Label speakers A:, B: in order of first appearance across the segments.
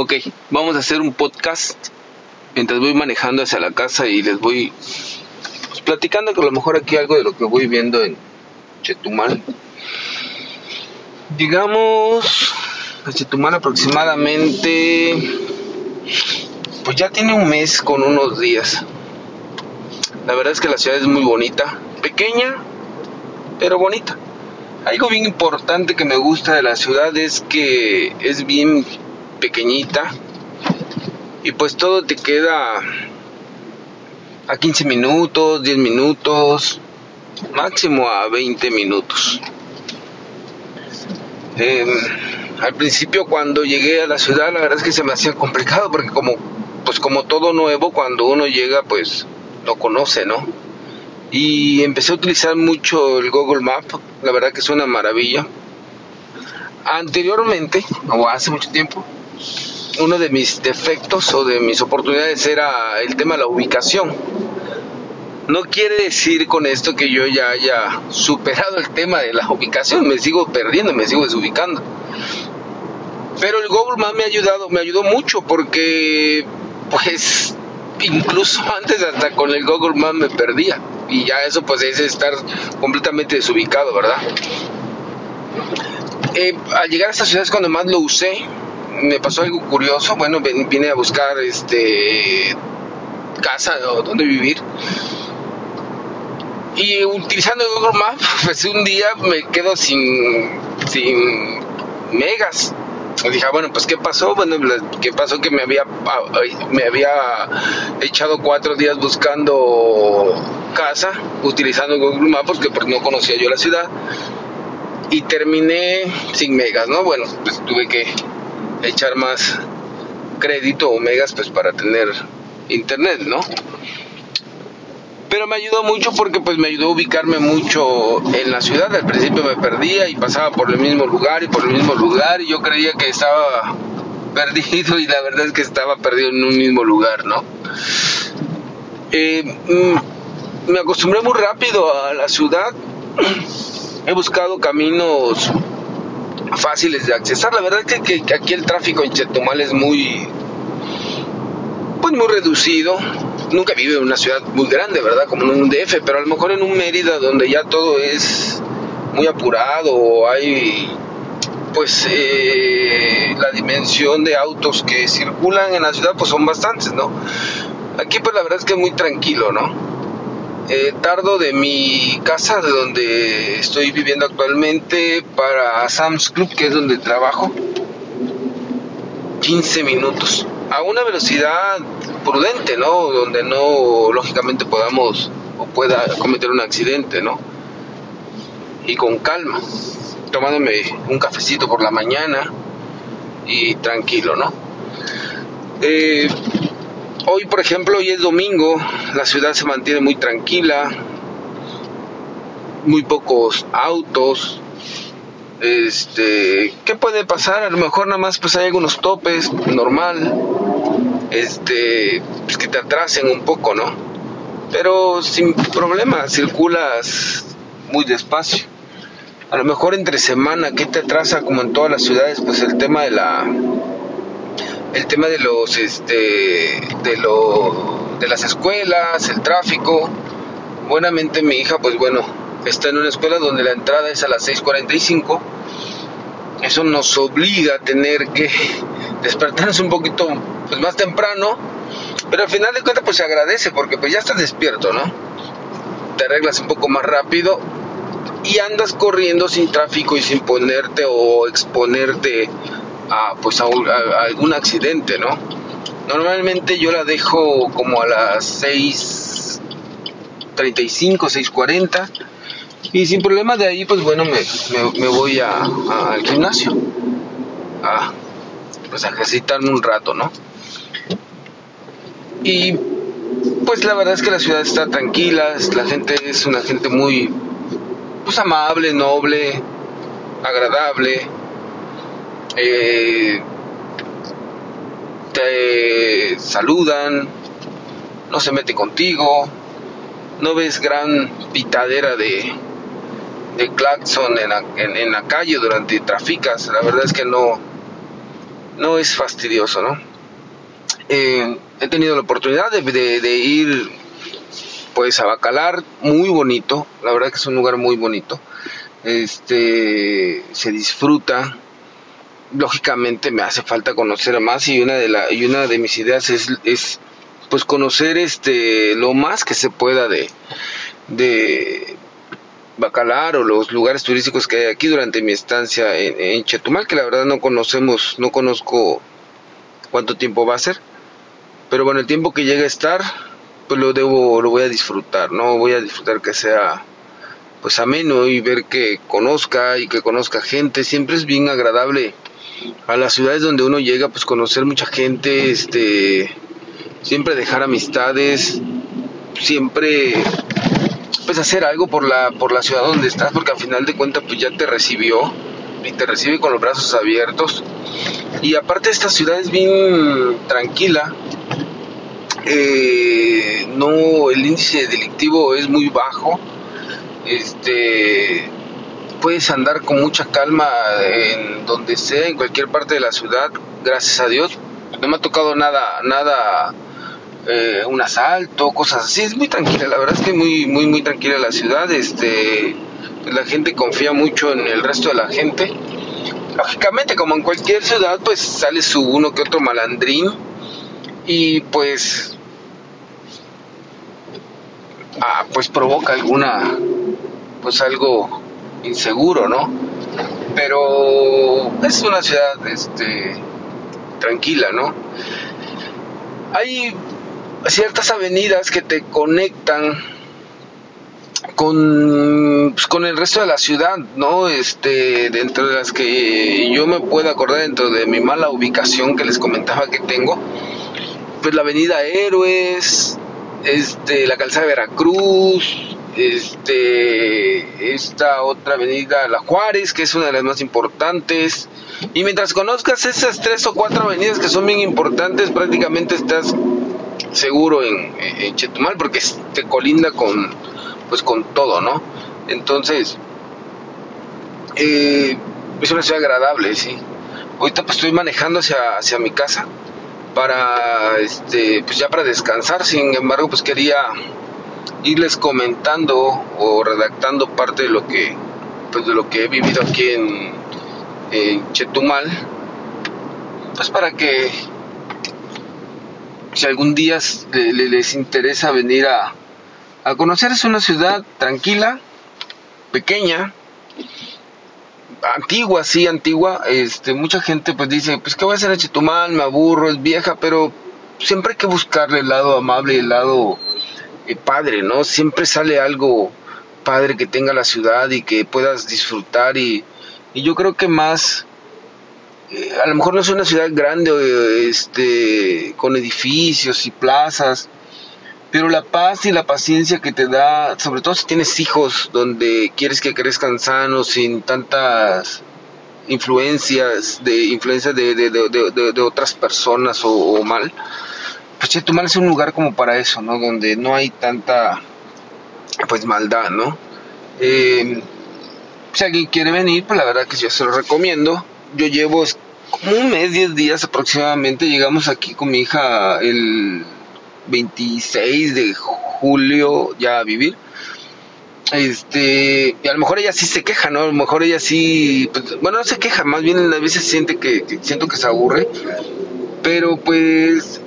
A: Ok, vamos a hacer un podcast mientras voy manejando hacia la casa y les voy platicando que a lo mejor aquí algo de lo que voy viendo en Chetumal. Digamos, en Chetumal aproximadamente, pues ya tiene un mes con unos días. La verdad es que la ciudad es muy bonita, pequeña, pero bonita. Algo bien importante que me gusta de la ciudad es que es bien pequeñita y pues todo te queda a 15 minutos, 10 minutos, máximo a 20 minutos. Em, al principio cuando llegué a la ciudad la verdad es que se me hacía complicado porque como pues como todo nuevo cuando uno llega pues no conoce, ¿no? Y empecé a utilizar mucho el Google Map, la verdad que es una maravilla. Anteriormente, o hace mucho tiempo, uno de mis defectos o de mis oportunidades era el tema de la ubicación. No quiere decir con esto que yo ya haya superado el tema de la ubicación, me sigo perdiendo, me sigo desubicando. Pero el Google Maps me ha ayudado, me ayudó mucho porque pues incluso antes hasta con el Google Maps me perdía y ya eso pues es estar completamente desubicado, ¿verdad? Eh, al llegar a esta ciudad es cuando más lo usé me pasó algo curioso. Bueno, vine a buscar este casa o donde vivir. Y utilizando Google Maps, pues un día me quedo sin, sin megas. dije, ah, bueno, pues ¿qué pasó? Bueno, ¿qué pasó? Que me había, me había echado cuatro días buscando casa, utilizando Google Maps, porque pues no conocía yo la ciudad. Y terminé sin megas, ¿no? Bueno, pues tuve que echar más crédito o megas pues para tener internet, ¿no? Pero me ayudó mucho porque pues me ayudó a ubicarme mucho en la ciudad. Al principio me perdía y pasaba por el mismo lugar y por el mismo lugar y yo creía que estaba perdido y la verdad es que estaba perdido en un mismo lugar, ¿no? Eh, mm, me acostumbré muy rápido a la ciudad. He buscado caminos fáciles de accesar. La verdad es que, aquí el tráfico en Chetumal es muy, pues muy reducido. Nunca vive en una ciudad muy grande, ¿verdad? Como en un DF, pero a lo mejor en un Mérida donde ya todo es muy apurado, hay pues eh, la dimensión de autos que circulan en la ciudad pues son bastantes, ¿no? Aquí pues la verdad es que es muy tranquilo, ¿no? Eh, tardo de mi casa, de donde estoy viviendo actualmente, para Sam's Club, que es donde trabajo, 15 minutos. A una velocidad prudente, ¿no? Donde no, lógicamente, podamos o pueda cometer un accidente, ¿no? Y con calma, tomándome un cafecito por la mañana y tranquilo, ¿no? Eh, Hoy, por ejemplo, hoy es domingo, la ciudad se mantiene muy tranquila, muy pocos autos. Este, ¿qué puede pasar? A lo mejor nada más pues hay algunos topes, normal. Este, pues que te atrasen un poco, ¿no? Pero sin problema, circulas muy despacio. A lo mejor entre semana, ¿qué te atrasa como en todas las ciudades? Pues el tema de la el tema de los este de lo de las escuelas, el tráfico. Buenamente mi hija, pues bueno, está en una escuela donde la entrada es a las 6:45. Eso nos obliga a tener que despertarnos un poquito pues, más temprano, pero al final de cuentas pues se agradece porque pues ya estás despierto, ¿no? Te arreglas un poco más rápido y andas corriendo sin tráfico y sin ponerte o exponerte a, pues a, algún accidente, ¿no? Normalmente yo la dejo como a las 6.35, 6.40 y sin problema de ahí pues bueno me, me, voy a, al gimnasio a, pues ejercitarme un rato, ¿no? Y pues la verdad es que la ciudad está tranquila, la gente es una gente muy pues amable, noble, agradable, eh, te saludan, no se mete contigo, no ves gran pitadera de, de claxon en la, en, la calle durante traficas, la verdad es que no, no es fastidioso, ¿no? Eh, he tenido la oportunidad de, de, ir pues a Bacalar, muy bonito, la verdad que es un lugar muy bonito. Este se disfruta. Lógicamente me hace falta conocer más y una de la y una de mis ideas es, es pues conocer este lo más que se pueda de de Bacalar o los lugares turísticos que hay aquí durante mi estancia en, Chetumal, que la verdad no conocemos, no conozco cuánto tiempo va a ser, pero bueno, el tiempo que llegue a estar, pues lo debo, lo voy a disfrutar, ¿no? Voy a disfrutar que sea pues ameno y ver que conozca y que conozca gente, siempre es bien agradable a las ciudades donde uno llega, pues conocer mucha gente, este, siempre dejar amistades, siempre pues hacer algo por la, por la ciudad donde estás, porque al final de cuentas pues ya te recibió y te recibe con los brazos abiertos. Y aparte esta ciudad es bien tranquila, eh, no, el índice delictivo es muy bajo, este, puedes andar con mucha calma en donde sea, en cualquier parte de la ciudad, gracias a Dios. No me ha tocado nada, nada eh, un asalto, cosas así. Es muy tranquila, la verdad es que muy, muy, muy tranquila la ciudad. Este, la gente confía mucho en el resto de la gente. Lógicamente, como en cualquier ciudad, pues sale su uno que otro malandrín y pues, ah, pues provoca alguna, pues algo inseguro, ¿no? Pero es una ciudad, este, tranquila, ¿no? Hay ciertas avenidas que te conectan con, pues, con el resto de la ciudad, ¿no? Este, dentro de las que yo me puedo acordar dentro de mi mala ubicación que les comentaba que tengo, pues la avenida Héroes, este, la calzada de Veracruz, este, esta otra avenida La Juárez, que es una de las más importantes, y mientras conozcas esas tres o cuatro avenidas que son bien importantes, prácticamente estás seguro en, Chetumal porque te colinda con pues con todo, ¿no? Entonces, eh, es una ciudad agradable, sí. Ahorita pues estoy manejando hacia, hacia mi casa para, este, pues ya para descansar, sin embargo pues quería irles comentando o redactando parte de lo que, pues de lo que he vivido aquí en, Chetumal, pues para que si algún día les interesa venir a, a conocer, es una ciudad tranquila, pequeña, antigua, sí, antigua. Este, mucha gente pues dice, pues qué voy a hacer en Chetumal, me aburro, es vieja, pero siempre hay que buscarle el lado amable y el lado eh, padre, ¿no? Siempre sale algo padre que tenga la ciudad y que puedas disfrutar y, y yo creo que más eh, a lo mejor no es una ciudad grande este con edificios y plazas pero la paz y la paciencia que te da sobre todo si tienes hijos donde quieres que crezcan sanos sin tantas influencias de influencias de, de, de, de otras personas o, mal pues Chetumal es un lugar como para eso no donde no hay tanta pues maldad no eh, si alguien quiere venir pues la verdad que yo se lo recomiendo yo llevo como un mes, 10 días aproximadamente. Llegamos aquí con mi hija el 26 de julio ya a vivir. Este, y a lo mejor ella sí se queja, ¿no? A lo mejor ella sí, pues, bueno, no se queja, más bien a veces siente que, que siento que se aburre, pero pues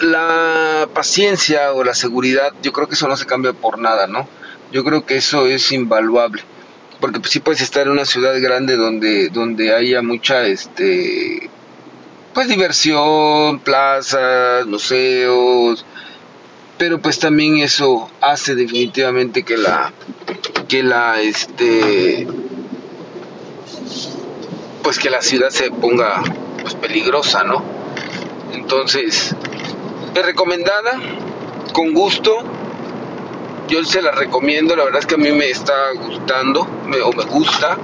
A: la paciencia o la seguridad, yo creo que eso no se cambia por nada, ¿no? Yo creo que eso es invaluable porque pues, sí puedes estar en una ciudad grande donde donde haya mucha este pues diversión, plazas, museos, pero pues también eso hace definitivamente que la que la este pues que la ciudad se ponga pues peligrosa, ¿no? Entonces, recomendada con gusto yo se la recomiendo, la verdad es que a mí me está gustando, o me gusta.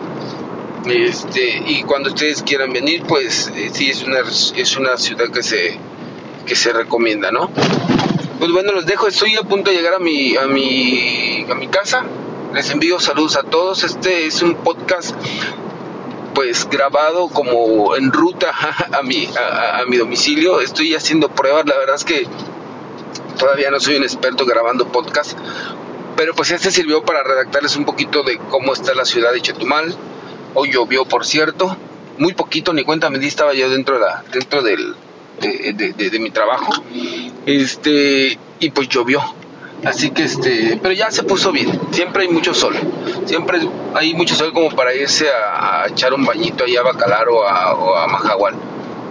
A: Este, y cuando ustedes quieran venir, pues eh, sí es una, es una ciudad que se, que se recomienda, ¿no? Pues bueno, los dejo, estoy a punto de llegar a mi, a mi, a mi casa. Les envío saludos a todos. Este es un podcast pues grabado como en ruta a mi, a, mi domicilio. Estoy haciendo pruebas, la verdad es que todavía no soy un experto grabando podcast, pero pues este sirvió para redactarles un poquito de cómo está la ciudad de Chetumal. Hoy llovió, por cierto, muy poquito, ni cuenta me di, estaba yo dentro de, la, dentro del, de, de mi trabajo. Este, y pues llovió Así que este, pero ya se puso bien. Siempre hay mucho sol. Siempre hay mucho sol como para irse a, echar un bañito ahí a Bacalar o a, o a.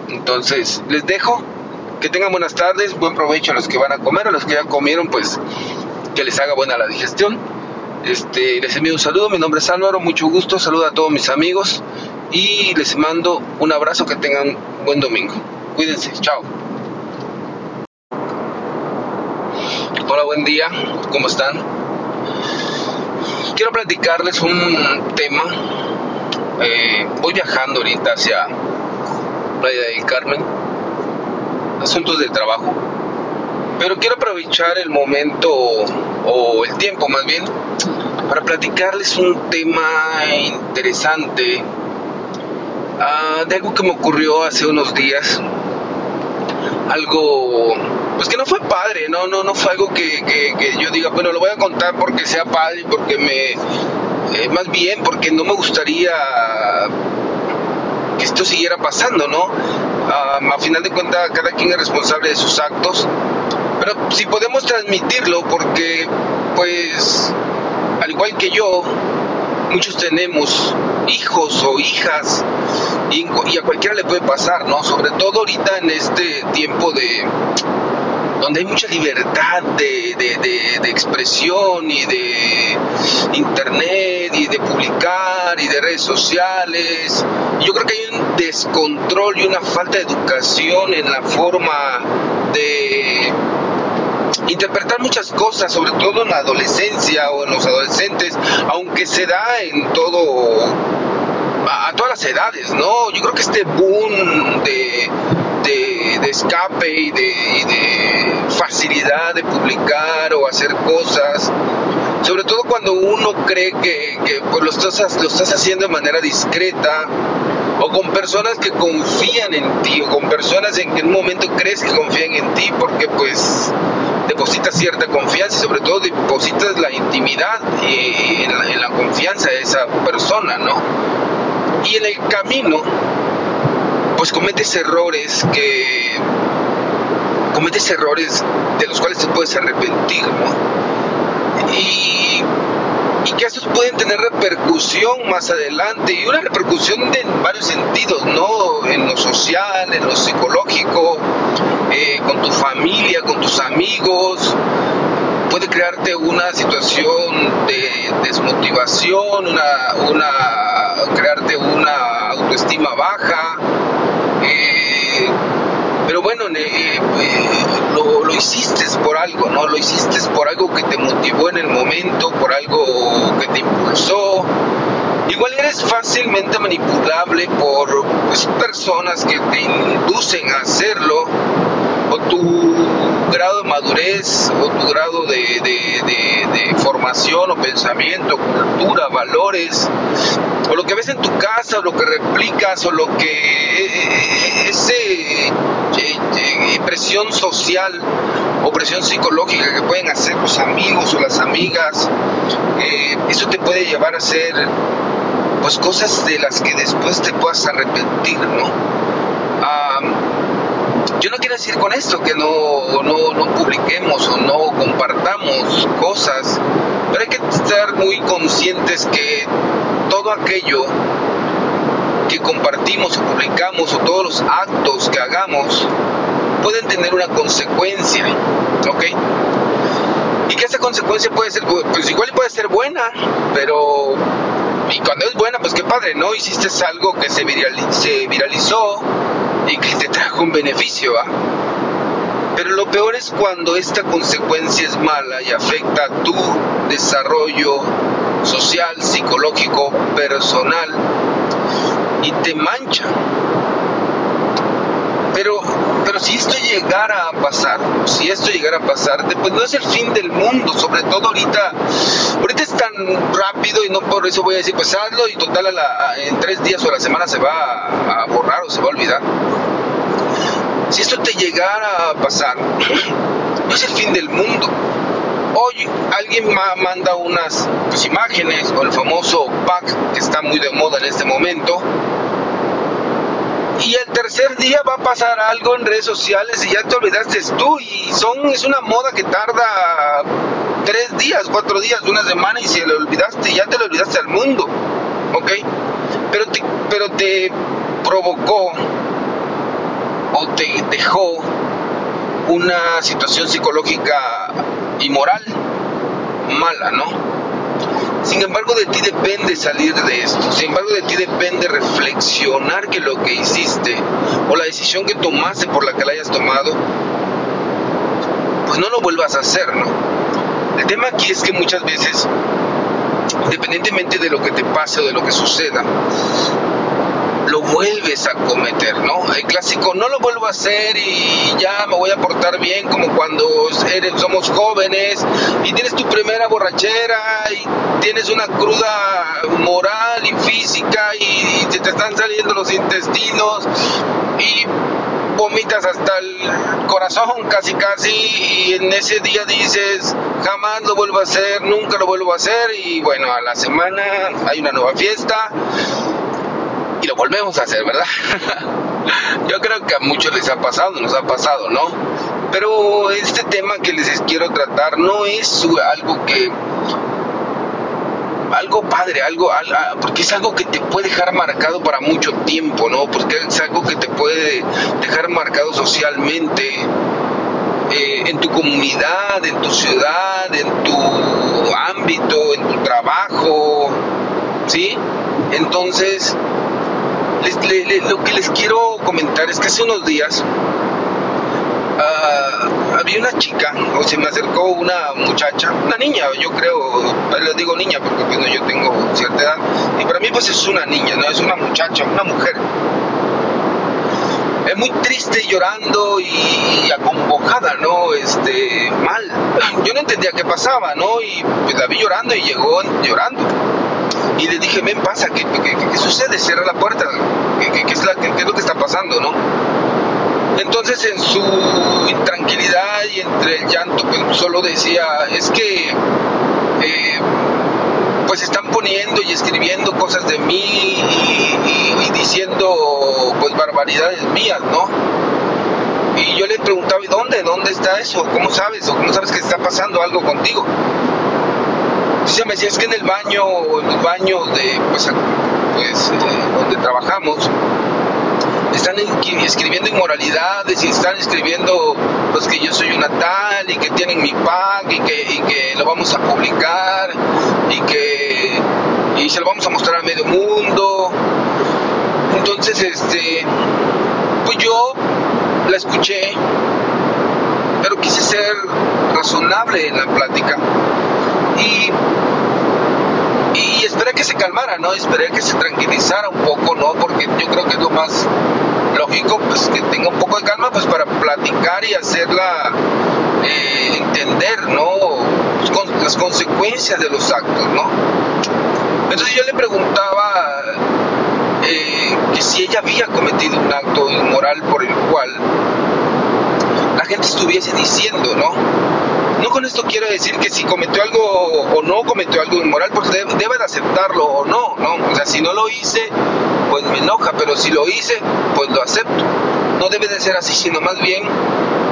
A: Entonces, les dejo. Que tengan buenas tardes, buen provecho a los que van a comer, a los que ya comieron, pues que les haga buena la digestión. Este, les envío un saludo, mi nombre es Álvaro, mucho gusto, saludo a todos mis amigos y les mando un abrazo, que tengan buen domingo. Cuídense, chao. Hola, buen día, ¿cómo están? Quiero platicarles un tema. Eh, voy viajando ahorita hacia Playa del Carmen, asuntos de trabajo, pero quiero aprovechar el momento o el tiempo más bien para platicarles un tema interesante. Ah, de algo que me ocurrió hace unos días, algo pues que no fue padre, no, no, no fue algo que, yo diga, bueno, lo voy a contar porque sea padre, porque me, eh, más bien porque no me gustaría que esto siguiera pasando, ¿no? a final de cuentas, cada quien es responsable de sus actos, pero si podemos transmitirlo, porque, pues, al igual que yo, muchos tenemos hijos o hijas y, a cualquiera le puede pasar, ¿no? Sobre todo ahorita en este tiempo de donde hay mucha libertad de, de, expresión y de internet y de publicar y de redes sociales. Yo creo que hay un descontrol y una falta de educación en la forma de interpretar muchas cosas, sobre todo en la adolescencia o en los adolescentes, aunque se da en todo, a, todas las edades, ¿no? Yo creo que este boom de, de, escape y de, facilidad de publicar o hacer cosas, sobre todo cuando uno cree que, que pues lo, estás, lo estás haciendo de manera discreta, o con personas que confían en ti, o con personas en que en un momento crees que confían en ti, porque pues depositas cierta confianza y sobre todo depositas la intimidad y en, la, confianza de esa persona, ¿no? Y en el camino, pues cometes errores que cometes errores de los cuales te puedes arrepentir, ¿no? Y y que estos pueden tener repercusión más adelante y una repercusión en varios sentidos, ¿no? En lo social, en lo psicológico, eh, con tu familia, con tus amigos. Puede crearte una situación de desmotivación, una, una crearte una autoestima baja. Pero bueno, eh, lo, lo, hiciste por algo, ¿no? Lo hiciste por algo que te motivó en el momento, por algo que te impulsó. Igual eres fácilmente manipulable por pues, personas que te inducen a hacerlo, o grado de madurez, o tu grado de, de formación o pensamiento, cultura, valores, o lo que ves en tu casa, o lo que replicas, o lo que ese presión social o presión psicológica que pueden hacer los amigos o las amigas, eh, eso te puede llevar a hacer pues cosas de las que después te puedas arrepentir, ¿no? Yo no quiero decir con esto que no, no, no publiquemos o no compartamos cosas, pero hay que estar muy conscientes que todo aquello que compartimos o publicamos o todos los actos que hagamos pueden tener una consecuencia, ¿ok? Y que esa consecuencia puede ser, pues igual puede ser buena, pero y cuando es buena, pues qué padre, ¿no? Hiciste algo que se, se viralizó y que te trajo un beneficio, ¿va? Pero lo peor es cuando esta consecuencia es mala y afecta a tu desarrollo social, psicológico, personal y te mancha. Pero, pero si esto llegara a pasar, si esto llegara a pasar, pues no es el fin del mundo, sobre todo ahorita, ahorita es tan rápido y no por eso voy a decir, pues hazlo y total en tres días o a la semana se va a, borrar o se va a olvidar. Si esto te llegara a pasar, no es el fin del mundo. Hoy alguien manda unas pues, imágenes o el famoso pack que está muy de moda en este momento y el tercer día va a pasar algo en redes sociales y ya te olvidaste tú y son es una moda que tarda tres días, cuatro días, una semana y si lo olvidaste ya te lo olvidaste al mundo, ¿ok? Pero te, pero te provocó o te dejó una situación psicológica y moral mala, ¿no? Sin embargo, de ti depende salir de esto. Sin embargo, de ti depende reflexionar que lo que hiciste o la decisión que tomaste por la que la hayas tomado, pues no lo vuelvas a hacer, ¿no? El tema aquí es que muchas veces, independientemente de lo que te pase o de lo que suceda, lo vuelves a cometer, ¿no? El clásico, no lo vuelvo a hacer y ya me voy a portar bien como cuando somos jóvenes y tienes tu primera borrachera y tienes una cruda moral y física y, te están saliendo los intestinos y vomitas hasta el corazón casi casi y en ese día dices jamás lo vuelvo a hacer, nunca lo vuelvo a hacer y bueno, a la semana hay una nueva fiesta y lo volvemos a hacer, ¿verdad? Yo creo que a muchos les ha pasado, nos ha pasado, ¿no? Pero este tema que les quiero tratar no es algo que algo padre, algo, porque es algo que te puede dejar marcado para mucho tiempo, ¿no? Porque es algo que te puede dejar marcado socialmente, eh, en tu comunidad, en tu ciudad, en tu ámbito, en tu trabajo, ¿sí? Entonces, lo que les quiero comentar es que hace unos días uh, había una chica, o se me acercó una muchacha, una niña, yo creo, les digo niña porque bueno, yo tengo cierta edad, y para mí pues es una niña, no es una muchacha, una mujer. Es muy triste llorando y acongojada, ¿no? Este, mal. Yo no entendía qué pasaba, ¿no? Y pues la vi llorando y llegó llorando y le dije, ven, pasa, ¿qué, qué, sucede? Cierra la puerta, ¿Qué, es es lo que está pasando, no? Entonces en su intranquilidad y entre el llanto, pues solo decía, es que eh, pues están poniendo y escribiendo cosas de mí y, diciendo pues barbaridades mías, ¿no? Y yo le preguntaba, ¿y dónde? ¿Dónde está eso? ¿Cómo sabes? ¿O cómo sabes que está pasando algo contigo? se me decía, es que en el baño, en el baño de, pues, pues eh, donde trabajamos, están escribiendo inmoralidades y están escribiendo pues que yo soy una tal y que tienen mi pack y que, lo vamos a publicar y que y se lo vamos a mostrar al medio mundo. Entonces este pues yo la escuché pero quise ser razonable en la plática. Y esperé que se calmara, ¿no? Esperé que se tranquilizara un poco, ¿no? Porque yo creo que es lo más lógico, pues que tenga un poco de calma, pues para platicar y hacerla eh, entender, ¿no? Con las consecuencias de los actos, ¿no? Entonces yo le preguntaba eh, que si ella había cometido un acto inmoral por el cual la gente estuviese diciendo, ¿no? No con esto quiero decir que si cometió algo o no cometió algo inmoral, pues debe, de aceptarlo o no, ¿no? O sea, si no lo hice, pues me enoja, pero si lo hice, pues lo acepto. No debe de ser así, sino más bien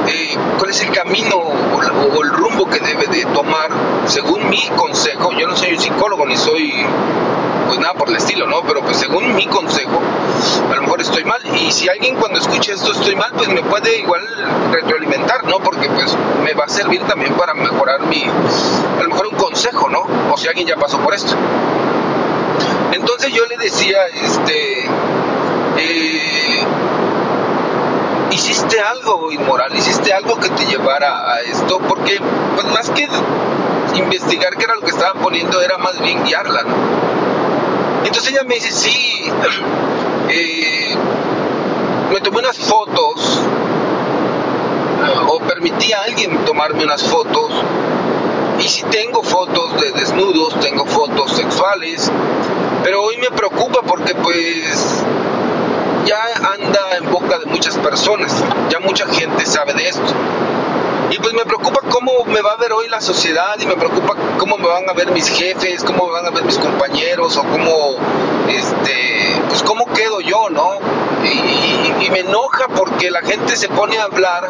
A: eh, cuál es el camino o, el rumbo que debe de tomar, según mi consejo. Yo no soy un psicólogo ni soy pues nada por el estilo, ¿no? Pero pues según mi consejo, a lo mejor estoy mal. Y si alguien cuando escuche esto estoy mal, pues me puede igual retroalimentar, ¿no? Porque pues me va a servir también para mejorar mi, a lo mejor un consejo, ¿no? O si alguien ya pasó por esto. Entonces yo le decía, este, eh, hiciste algo inmoral, hiciste algo que te llevara a esto, porque pues más que investigar qué era lo que estaban poniendo, era más bien guiarla, ¿no? Entonces ella me dice, sí, eh, me tomé unas fotos o permití a alguien tomarme unas fotos. Y si tengo fotos de desnudos, tengo fotos sexuales, pero hoy me preocupa porque pues ya anda en boca de muchas personas, ya mucha gente sabe de esto. Y pues me preocupa cómo me va a ver hoy la sociedad y me preocupa cómo me van a ver mis jefes, cómo me van a ver mis compañeros o cómo, este, pues cómo quedo yo, ¿no? Y, me enoja porque la gente se pone a hablar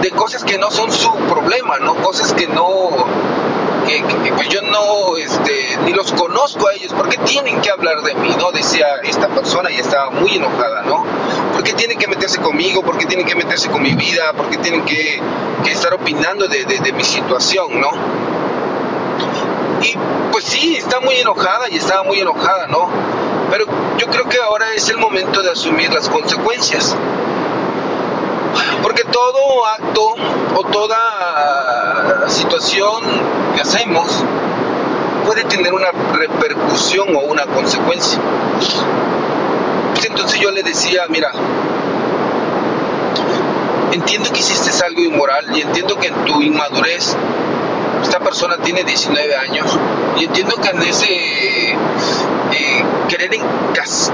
A: de cosas que no son su problema, ¿no? Cosas que no, que, pues yo no, este, ni los conozco a ellos, ¿por qué tienen que hablar de mí? ¿no? Decía esta persona y estaba muy enojada, ¿no? ¿Por qué tienen que meterse conmigo? ¿Por qué tienen que meterse con mi vida? ¿Por qué tienen que, estar opinando de, de, mi situación, ¿no? Y pues sí, está muy enojada y estaba muy enojada, ¿no? Pero yo creo que ahora es el momento de asumir las consecuencias. Porque todo acto o toda situación que hacemos puede tener una repercusión o una consecuencia. Pues entonces yo le decía, mira, entiendo que hiciste algo inmoral y entiendo que en tu inmadurez esta persona tiene 19 años y entiendo que en ese eh, querer,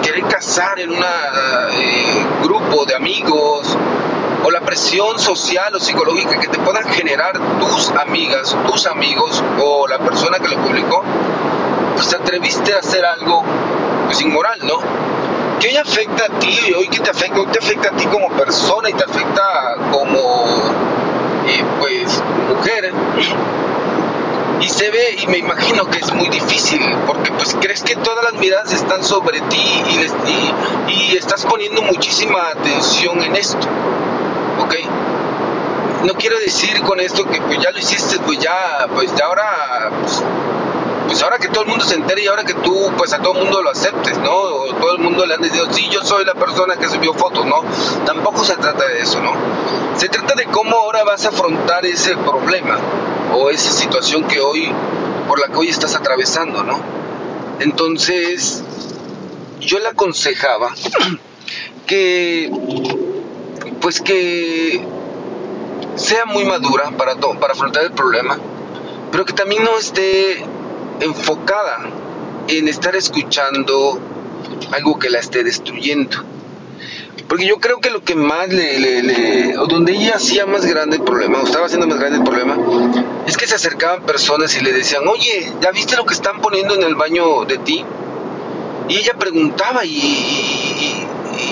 A: querer casar en un eh, grupo de amigos o la presión social o psicológica que te puedan generar tus amigas, tus amigos o la persona que lo publicó, pues te atreviste a hacer algo pues inmoral, ¿no? Que hoy afecta a ti, hoy que te afecta, hoy te afecta a ti como persona y te afecta como eh, pues mujer y se ve y me imagino que es muy difícil porque pues crees que todas las miradas están sobre ti y, y estás poniendo muchísima atención en esto ¿ok? No quiero decir con esto que pues ya lo hiciste, pues ya, pues ya ahora, pues, pues, ahora que todo el mundo se entere y ahora que tú, pues a todo el mundo lo aceptes, ¿no? O todo el mundo le han dicho, sí, yo soy la persona que subió fotos, ¿no? Tampoco se trata de eso, ¿no? Se trata de cómo ahora vas a afrontar ese problema o esa situación que hoy, por la que hoy estás atravesando, ¿no? Entonces, yo le aconsejaba que pues que sea muy madura para, para afrontar el problema, pero que también no esté enfocada en estar escuchando algo que la esté destruyendo. Porque yo creo que lo que más le, o donde ella hacía más grande el problema, o estaba haciendo más grande el problema, es que se acercaban personas y le decían, oye, ¿ya viste lo que están poniendo en el baño de ti? Y ella preguntaba y, y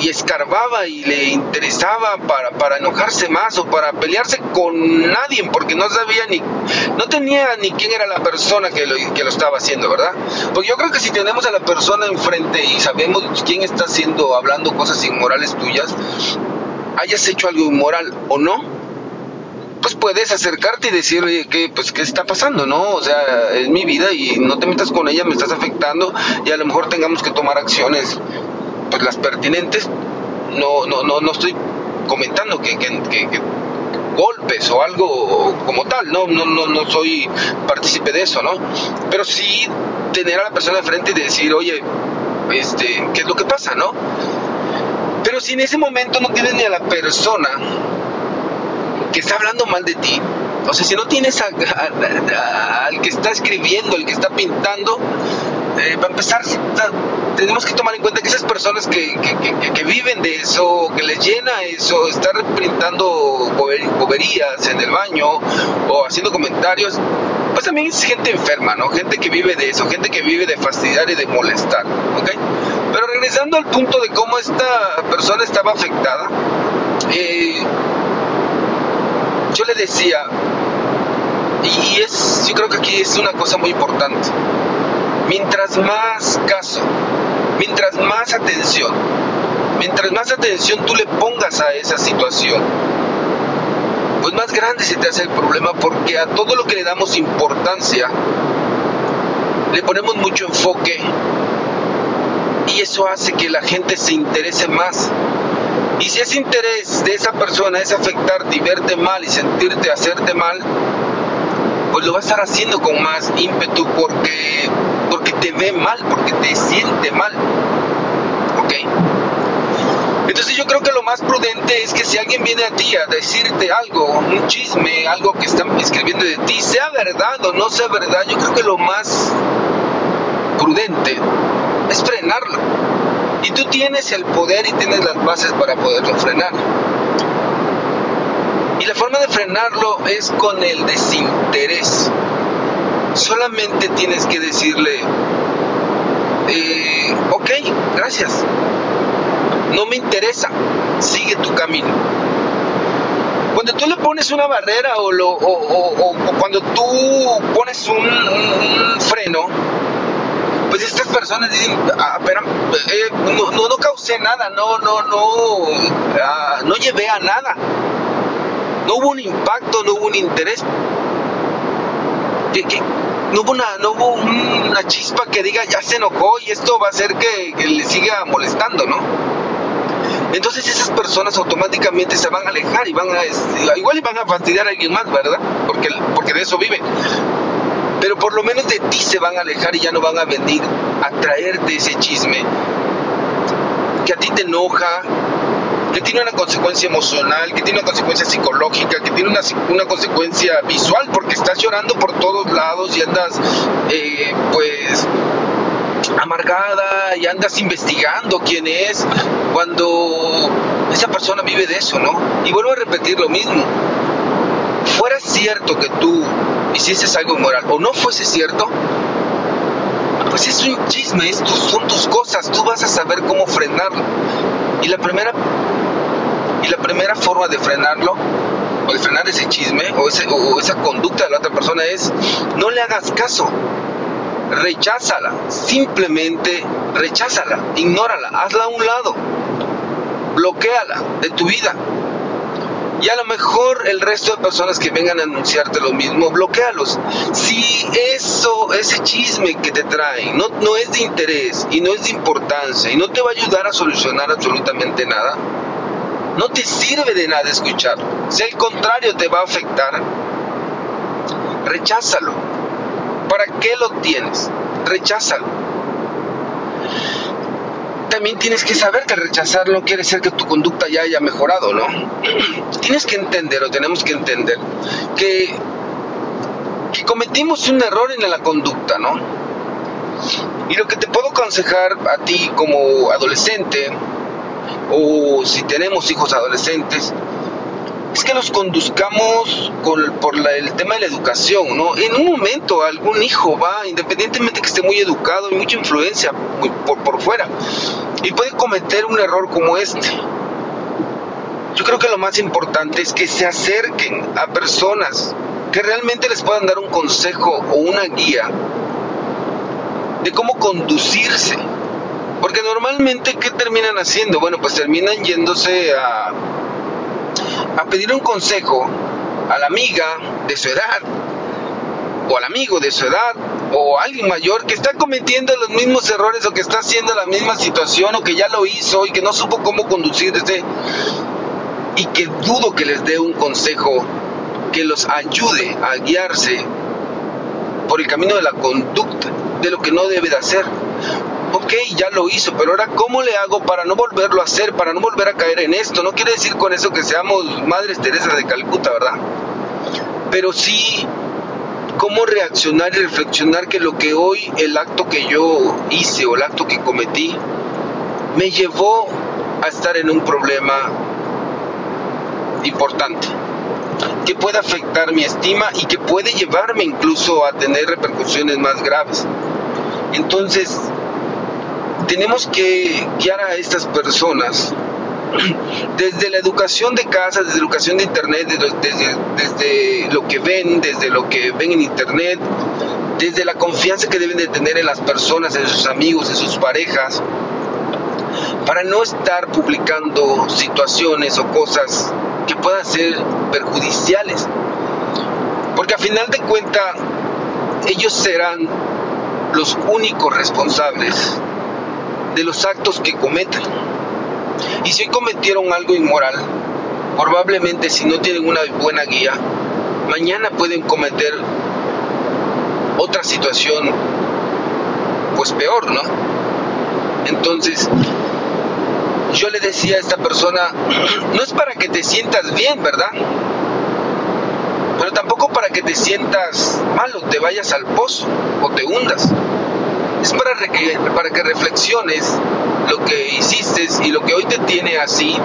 A: escarbaba y le interesaba para, para enojarse más o para pelearse con nadie porque no sabía ni, no tenía ni quién era la persona que lo, que lo estaba haciendo, ¿verdad? Porque yo creo que si tenemos a la persona enfrente y sabemos quién está haciendo, hablando cosas inmorales tuyas, hayas hecho algo inmoral o no, pues puedes acercarte y decirle que pues qué está pasando, ¿no? O sea, es mi vida y no te metas con ella, me estás afectando y a lo mejor tengamos que tomar acciones las pertinentes, no, no, no, no estoy comentando que, golpes o algo como tal, no, no, no, no soy partícipe de eso, ¿no? Pero sí tener a la persona de frente y decir, oye, este, ¿qué es lo que pasa, no? Pero si en ese momento no tienes ni a la persona que está hablando mal de ti, o sea, si no tienes al que está escribiendo, el que está pintando, eh, para empezar, tenemos que tomar en cuenta que esas personas que, que, viven de eso, que les llena eso, estar pintando boberías en el baño o haciendo comentarios, pues también es gente enferma, ¿no? Gente que vive de eso, gente que vive de fastidiar y de molestar, ¿ok? Pero regresando al punto de cómo esta persona estaba afectada, eh, yo le decía, y es, yo creo que aquí es una cosa muy importante, mientras más caso, mientras más atención, mientras más atención tú le pongas a esa situación, pues más grande se te hace el problema porque a todo lo que le damos importancia, le ponemos mucho enfoque y eso hace que la gente se interese más. Y si ese interés de esa persona es afectarte y verte mal y sentirte, hacerte mal, pues lo va a estar haciendo con más ímpetu porque, porque te ve mal, porque te siente mal. Entonces yo creo que lo más prudente es que si alguien viene a ti a decirte algo, un chisme, algo que están escribiendo de ti, sea verdad o no sea verdad, yo creo que lo más prudente es frenarlo. Y tú tienes el poder y tienes las bases para poderlo frenar. Y la forma de frenarlo es con el desinterés. Solamente tienes que decirle, eh, ok, gracias, no me interesa, sigue tu camino. Cuando tú le pones una barrera o, lo, o, cuando tú pones un, freno, pues estas personas dicen, ah, pero, eh, no, no, causé nada, no, no, no, ah, no llevé a nada. No hubo un impacto, no hubo un interés. No hubo, una, no hubo una chispa que diga ya se enojó y esto va a hacer que, le siga molestando, ¿no? Entonces esas personas automáticamente se van a alejar y van a, igual y van a fastidiar a alguien más, ¿verdad? Porque, porque de eso viven. Pero por lo menos de ti se van a alejar y ya no van a venir a traerte ese chisme que a ti te enoja, que tiene una consecuencia emocional, que tiene una consecuencia psicológica, que tiene una, una consecuencia visual, porque estás llorando por todos lados y andas, eh, pues, amargada y andas investigando quién es, cuando esa persona vive de eso, ¿no? Y vuelvo a repetir lo mismo. Fuera cierto que tú hicieses algo inmoral o no fuese cierto, pues es un chisme, estos son tus cosas, tú vas a saber cómo frenarlo. Y la primera y la primera forma de frenarlo o de frenar ese chisme o, esa conducta de la otra persona es no le hagas caso. Recházala, simplemente recházala, ignórala, hazla a un lado, bloqueala de tu vida. Y a lo mejor el resto de personas que vengan a anunciarte lo mismo, bloquealos. Si eso, ese chisme que te traen no, no es de interés y no es de importancia y no te va a ayudar a solucionar absolutamente nada, no te sirve de nada escuchar. Si al contrario te va a afectar, recházalo ¿Para qué lo tienes? Recházalo. También tienes que saber que rechazar no quiere decir que tu conducta ya haya mejorado, ¿no? tienes que entender, o tenemos que entender, que, que cometimos un error en la conducta, ¿no? Y lo que te puedo aconsejar a ti como adolescente, o si tenemos hijos adolescentes, es que los conduzcamos por el tema de la educación, ¿no? En un momento algún hijo va, independientemente que esté muy educado y mucha influencia por, por fuera, y puede cometer un error como este. Yo creo que lo más importante es que se acerquen a personas que realmente les puedan dar un consejo o una guía de cómo conducirse. Porque normalmente, ¿qué terminan haciendo? Bueno, pues terminan yéndose a a pedir un consejo a la amiga de su edad, o al amigo de su edad, o a alguien mayor que está cometiendo los mismos errores o que está haciendo la misma situación o que ya lo hizo y que no supo cómo conducirse y que dudo que les dé un consejo que los ayude a guiarse por el camino de la conducta, de lo que no debe de hacer ok, ya lo hizo, pero ahora ¿cómo le hago para no volverlo a hacer, para no volver a caer en esto? No quiere decir con eso que seamos Madres Teresa de Calcuta, ¿verdad? Pero sí, cómo reaccionar y reflexionar que lo que hoy, el acto que yo hice o el acto que cometí, me llevó a estar en un problema importante que puede afectar mi estima y que puede llevarme incluso a tener repercusiones más graves. Entonces, tenemos que guiar a estas personas desde la educación de casa, desde la educación de internet, desde, lo que ven, desde lo que ven en internet, desde la confianza que deben de tener en las personas, en sus amigos, en sus parejas, para no estar publicando situaciones o cosas que puedan ser perjudiciales. Porque a final de cuentas, ellos serán los únicos responsables de los actos que cometen. Y si cometieron algo inmoral, probablemente si no tienen una buena guía, mañana pueden cometer otra situación pues peor, ¿no? Entonces, yo le decía a esta persona, no es para que te sientas bien, ¿verdad? Pero tampoco para que te sientas malo, te vayas al pozo o te hundas. Es para que, reflexiones lo que hiciste y lo que hoy te tiene así.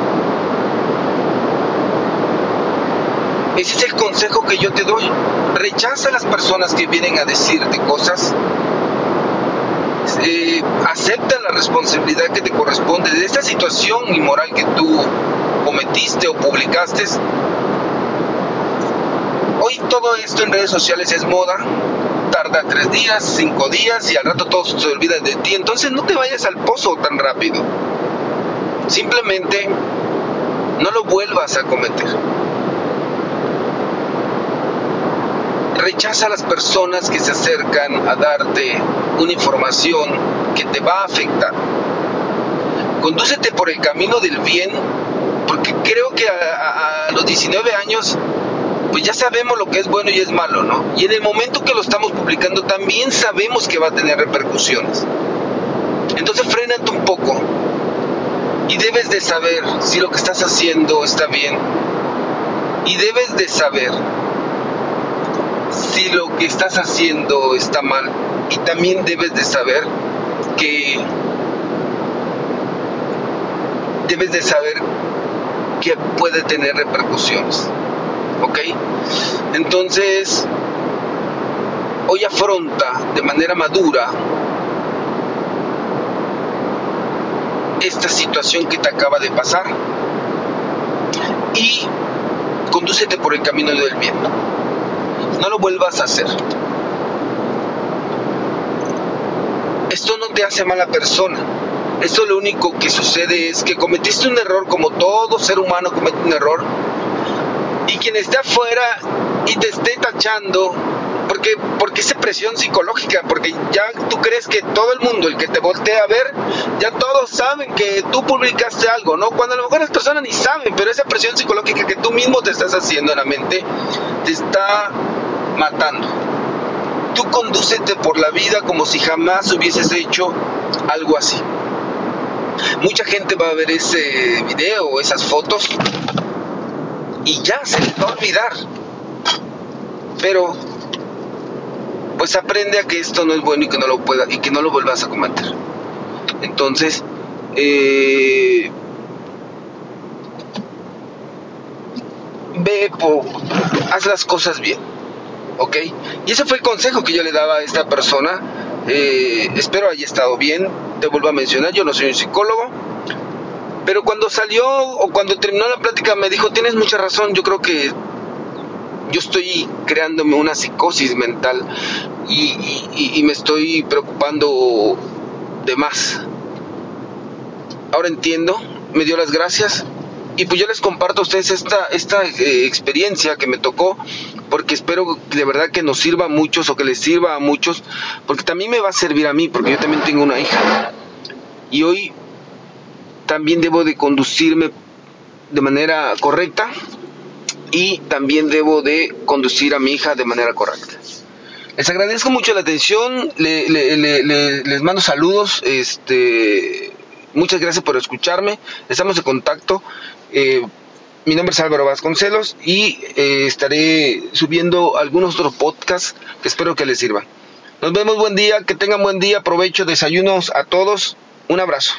A: Ese es el consejo que yo te doy. Rechaza a las personas que vienen a decirte cosas eh, acepta la responsabilidad que te corresponde de esta situación inmoral que tú cometiste o publicaste. Hoy todo esto en redes sociales es moda, tarda tres días, cinco días y al rato todos se olvidan de ti. Entonces no te vayas al pozo tan rápido. Simplemente no lo vuelvas a cometer. Rechaza a las personas que se acercan a darte una información que te va a afectar. Condúcete por el camino del bien, porque creo que a, los 19 años pues ya sabemos lo que es bueno y es malo, ¿no? Y en el momento que lo estamos publicando también sabemos que va a tener repercusiones. Entonces frénate un poco y debes de saber si lo que estás haciendo está bien. Y debes de saber si lo que estás haciendo está mal. Y también debes de saber que debes de saber que puede tener repercusiones. ¿Ok? Entonces, hoy afronta de manera madura esta situación que te acaba de pasar y condúcete por el camino del bien no lo vuelvas a hacer. Esto no te hace mala persona. Esto lo único que sucede es que cometiste un error como todo ser humano comete un error. Y quien esté afuera y te esté tachando, porque, porque esa presión psicológica, porque ya tú crees que todo el mundo, el que te voltea a ver, ya todos saben que tú publicaste algo, ¿no? Cuando a lo mejor las personas ni saben, pero esa presión psicológica que tú mismo te estás haciendo en la mente, te está matando. Tú condúcete por la vida como si jamás hubieses hecho algo así. Mucha gente va a ver ese video esas fotos y ya se les va a olvidar. Pero pues aprende a que esto no es bueno y que no lo pueda y que no lo vuelvas a cometer. Entonces, eh, ve, haz las cosas bien. ¿ok? Y ese fue el consejo que yo le daba a esta persona. Eh, espero haya estado bien. Te vuelvo a mencionar, yo no soy un psicólogo. Pero cuando salió o cuando terminó la plática me dijo, tienes mucha razón, yo creo que yo estoy creándome una psicosis mental y, me estoy preocupando de más. Ahora entiendo, me dio las gracias y pues yo les comparto a ustedes esta, esta eh, experiencia que me tocó porque espero de verdad que nos sirva a muchos o que les sirva a muchos, porque también me va a servir a mí, porque yo también tengo una hija. Y hoy también debo de conducirme de manera correcta y también debo de conducir a mi hija de manera correcta. Les agradezco mucho la atención, les mando saludos, este, muchas gracias por escucharme, estamos en contacto. Eh, mi nombre es Álvaro Vasconcelos y eh, estaré subiendo algunos otros podcasts que espero que les sirvan. Nos vemos buen día, que tengan buen día, provecho, desayunos a todos. Un abrazo.